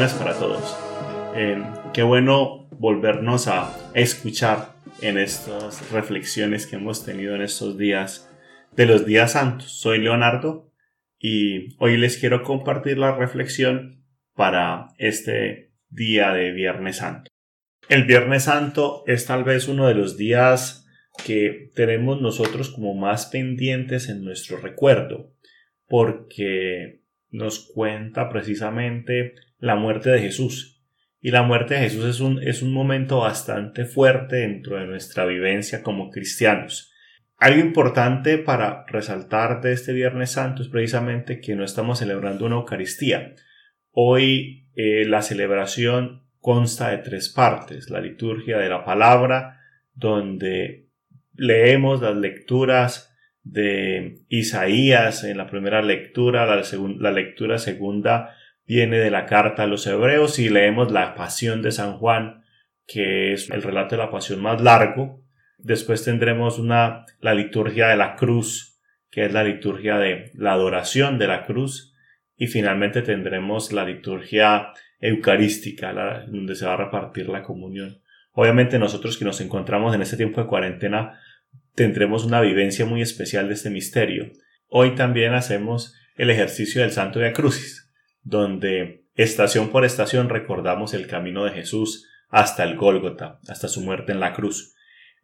buenas para todos. Eh, qué bueno volvernos a escuchar en estas reflexiones que hemos tenido en estos días de los días santos. Soy Leonardo y hoy les quiero compartir la reflexión para este día de Viernes Santo. El Viernes Santo es tal vez uno de los días que tenemos nosotros como más pendientes en nuestro recuerdo, porque nos cuenta precisamente la muerte de Jesús. Y la muerte de Jesús es un, es un momento bastante fuerte dentro de nuestra vivencia como cristianos. Algo importante para resaltar de este Viernes Santo es precisamente que no estamos celebrando una Eucaristía. Hoy eh, la celebración consta de tres partes. La liturgia de la palabra, donde leemos las lecturas de Isaías en la primera lectura, la, la lectura segunda viene de la carta a los hebreos y leemos la pasión de San Juan, que es el relato de la pasión más largo. Después tendremos una, la liturgia de la cruz, que es la liturgia de la adoración de la cruz. Y finalmente tendremos la liturgia eucarística, donde se va a repartir la comunión. Obviamente nosotros que nos encontramos en este tiempo de cuarentena tendremos una vivencia muy especial de este misterio. Hoy también hacemos el ejercicio del Santo de Crucis, donde estación por estación recordamos el camino de Jesús hasta el Gólgota, hasta su muerte en la cruz.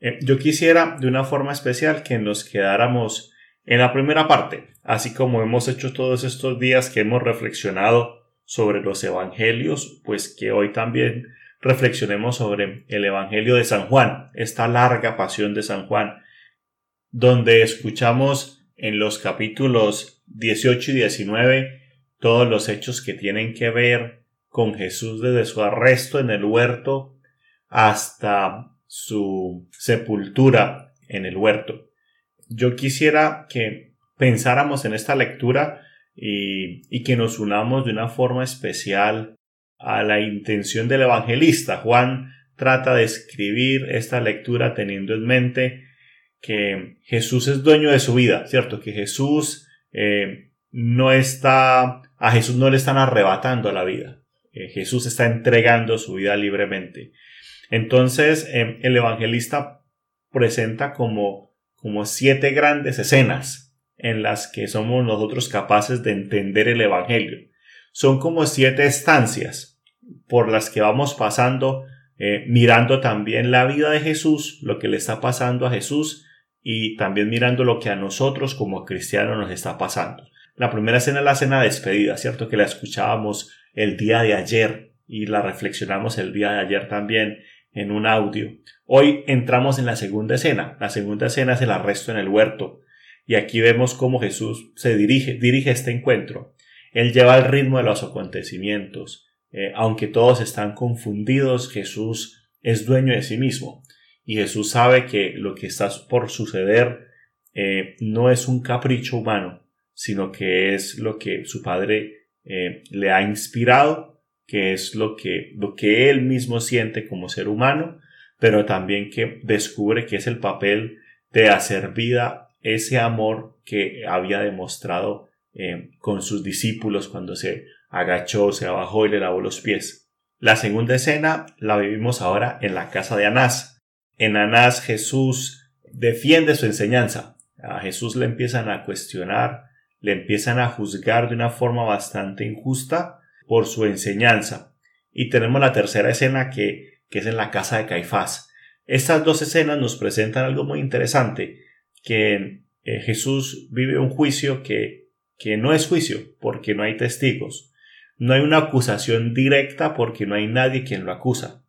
Eh, yo quisiera de una forma especial que nos quedáramos en la primera parte, así como hemos hecho todos estos días que hemos reflexionado sobre los evangelios, pues que hoy también reflexionemos sobre el evangelio de San Juan, esta larga pasión de San Juan, donde escuchamos en los capítulos 18 y 19 todos los hechos que tienen que ver con Jesús desde su arresto en el huerto hasta su sepultura en el huerto. Yo quisiera que pensáramos en esta lectura y, que nos unamos de una forma especial a la intención del evangelista. Juan trata de escribir esta lectura teniendo en mente que Jesús es dueño de su vida, ¿cierto? Que Jesús eh, no está, a Jesús no le están arrebatando la vida. Eh, Jesús está entregando su vida libremente. Entonces, eh, el evangelista presenta como, como siete grandes escenas en las que somos nosotros capaces de entender el Evangelio. Son como siete estancias por las que vamos pasando, mirando también la vida de Jesús, lo que le está pasando a Jesús y también mirando lo que a nosotros como cristianos nos está pasando. La primera escena es la cena de despedida, ¿cierto? Que la escuchábamos el día de ayer y la reflexionamos el día de ayer también en un audio. Hoy entramos en la segunda escena. La segunda escena es el arresto en el huerto. Y aquí vemos cómo Jesús se dirige, dirige este encuentro. Él lleva el ritmo de los acontecimientos. Eh, aunque todos están confundidos, Jesús es dueño de sí mismo. Y Jesús sabe que lo que está por suceder eh, no es un capricho humano, sino que es lo que su Padre eh, le ha inspirado, que es lo que, lo que él mismo siente como ser humano, pero también que descubre que es el papel de hacer vida ese amor que había demostrado eh, con sus discípulos cuando se agachó, se abajó y le lavó los pies. La segunda escena la vivimos ahora en la casa de Anás. En Anás Jesús defiende su enseñanza. A Jesús le empiezan a cuestionar, le empiezan a juzgar de una forma bastante injusta por su enseñanza. Y tenemos la tercera escena que, que es en la casa de Caifás. Estas dos escenas nos presentan algo muy interesante que eh, Jesús vive un juicio que, que no es juicio, porque no hay testigos. No hay una acusación directa porque no hay nadie quien lo acusa.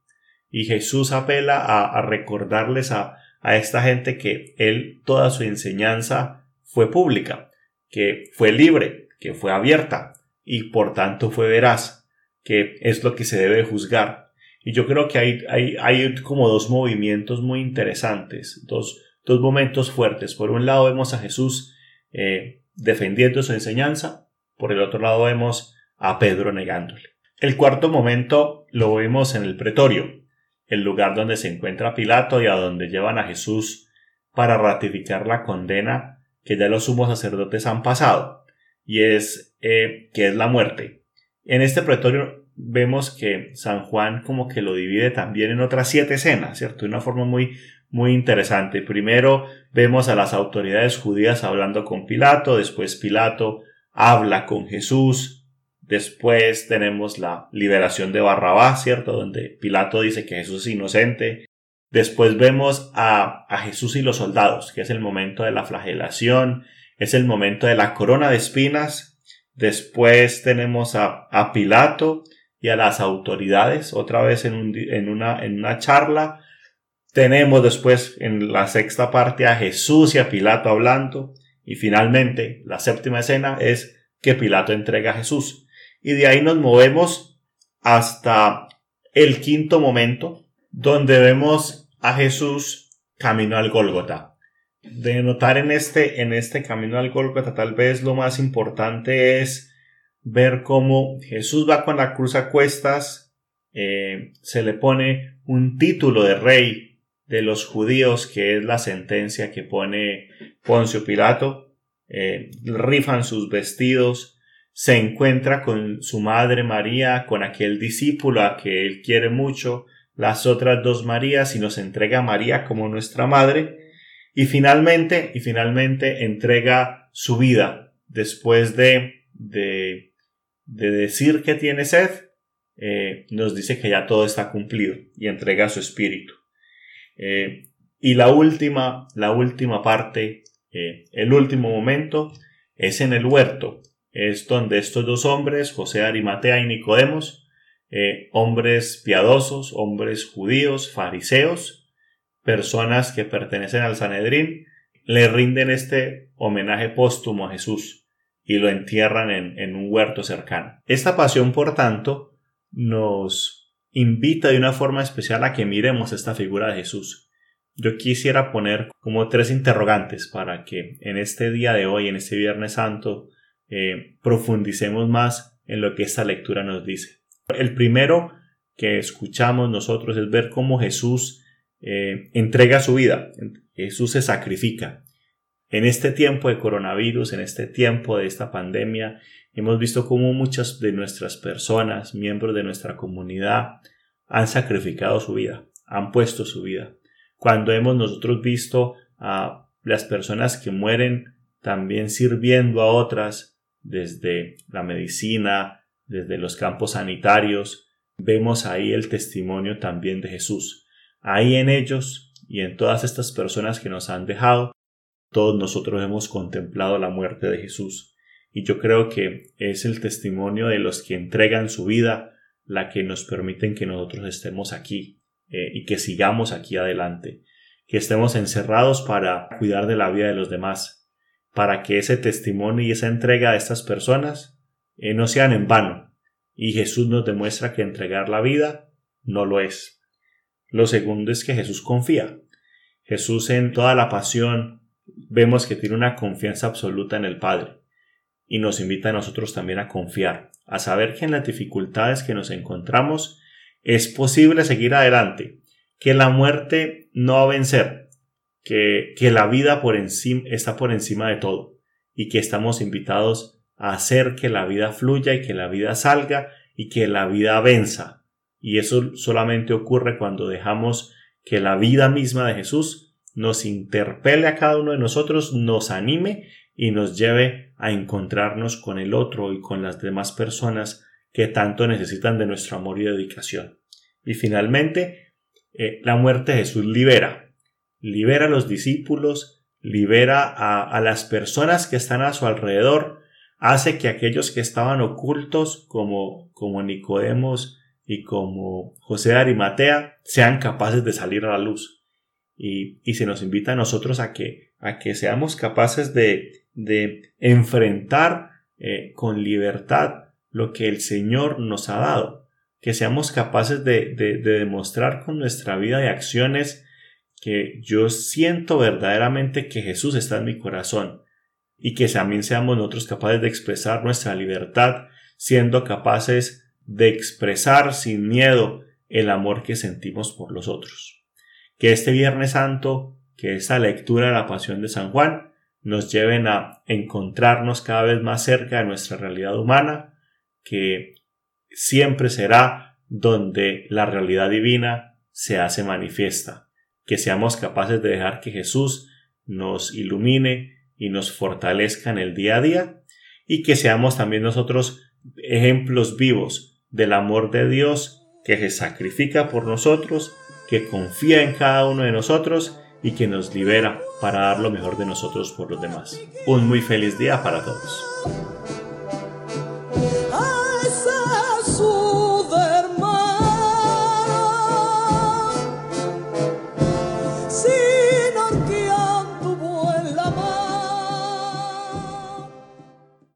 Y Jesús apela a, recordarles a, a esta gente que él, toda su enseñanza fue pública, que fue libre, que fue abierta y por tanto fue veraz, que es lo que se debe juzgar. Y yo creo que hay, hay, hay como dos movimientos muy interesantes, dos, dos momentos fuertes. Por un lado vemos a Jesús eh, defendiendo su enseñanza, por el otro lado vemos a Pedro negándole. El cuarto momento lo vemos en el pretorio, el lugar donde se encuentra Pilato y a donde llevan a Jesús para ratificar la condena que ya los sumos sacerdotes han pasado, y es eh, que es la muerte. En este pretorio vemos que San Juan como que lo divide también en otras siete escenas, ¿cierto? De una forma muy, muy interesante. Primero vemos a las autoridades judías hablando con Pilato, después Pilato habla con Jesús, después tenemos la liberación de Barrabás, ¿cierto? Donde Pilato dice que Jesús es inocente. Después vemos a, a Jesús y los soldados, que es el momento de la flagelación, es el momento de la corona de espinas. Después tenemos a, a Pilato y a las autoridades, otra vez en, un, en, una, en una charla. Tenemos después en la sexta parte a Jesús y a Pilato hablando. Y finalmente, la séptima escena es que Pilato entrega a Jesús. Y de ahí nos movemos hasta el quinto momento, donde vemos a Jesús camino al Gólgota. De notar en este, en este camino al Gólgota, tal vez lo más importante es ver cómo Jesús va con la cruz a cuestas, eh, se le pone un título de rey de los judíos, que es la sentencia que pone Poncio Pilato, eh, rifan sus vestidos, se encuentra con su madre María, con aquel discípulo a que él quiere mucho, las otras dos Marías y nos entrega a María como nuestra madre, y finalmente, y finalmente entrega su vida después de, de, de decir que tiene sed, eh, nos dice que ya todo está cumplido y entrega su espíritu. Eh, y la última, la última parte, eh, el último momento, es en el huerto. Es donde estos dos hombres, José Arimatea y Nicodemos, hombres piadosos, hombres judíos, fariseos, personas que pertenecen al Sanedrín, le rinden este homenaje póstumo a Jesús y lo entierran en, en un huerto cercano. Esta pasión, por tanto, nos invita de una forma especial a que miremos esta figura de Jesús. Yo quisiera poner como tres interrogantes para que en este día de hoy, en este Viernes Santo, eh, profundicemos más en lo que esta lectura nos dice. El primero que escuchamos nosotros es ver cómo Jesús eh, entrega su vida, Jesús se sacrifica. En este tiempo de coronavirus, en este tiempo de esta pandemia, hemos visto cómo muchas de nuestras personas, miembros de nuestra comunidad, han sacrificado su vida, han puesto su vida. Cuando hemos nosotros visto a las personas que mueren también sirviendo a otras desde la medicina, desde los campos sanitarios, vemos ahí el testimonio también de Jesús. Ahí en ellos y en todas estas personas que nos han dejado, todos nosotros hemos contemplado la muerte de Jesús y yo creo que es el testimonio de los que entregan su vida la que nos permiten que nosotros estemos aquí eh, y que sigamos aquí adelante, que estemos encerrados para cuidar de la vida de los demás, para que ese testimonio y esa entrega de estas personas eh, no sean en vano. Y Jesús nos demuestra que entregar la vida no lo es. Lo segundo es que Jesús confía. Jesús en toda la pasión, vemos que tiene una confianza absoluta en el Padre y nos invita a nosotros también a confiar, a saber que en las dificultades que nos encontramos es posible seguir adelante, que la muerte no va a vencer, que, que la vida por encima, está por encima de todo y que estamos invitados a hacer que la vida fluya y que la vida salga y que la vida venza. Y eso solamente ocurre cuando dejamos que la vida misma de Jesús nos interpele a cada uno de nosotros, nos anime y nos lleve a encontrarnos con el otro y con las demás personas que tanto necesitan de nuestro amor y dedicación. Y finalmente, eh, la muerte de Jesús libera, libera a los discípulos, libera a, a las personas que están a su alrededor, hace que aquellos que estaban ocultos como, como Nicodemos y como José Arimatea sean capaces de salir a la luz. Y, se nos invita a nosotros a que, a que seamos capaces de, de enfrentar eh, con libertad lo que el Señor nos ha dado, que seamos capaces de, de, de demostrar con nuestra vida y acciones que yo siento verdaderamente que Jesús está en mi corazón y que también seamos nosotros capaces de expresar nuestra libertad siendo capaces de expresar sin miedo el amor que sentimos por los otros que este Viernes Santo, que esta lectura de la Pasión de San Juan, nos lleven a encontrarnos cada vez más cerca de nuestra realidad humana, que siempre será donde la realidad divina se hace manifiesta. Que seamos capaces de dejar que Jesús nos ilumine y nos fortalezca en el día a día y que seamos también nosotros ejemplos vivos del amor de Dios que se sacrifica por nosotros, que confía en cada uno de nosotros y que nos libera para dar lo mejor de nosotros por los demás. Un muy feliz día para todos.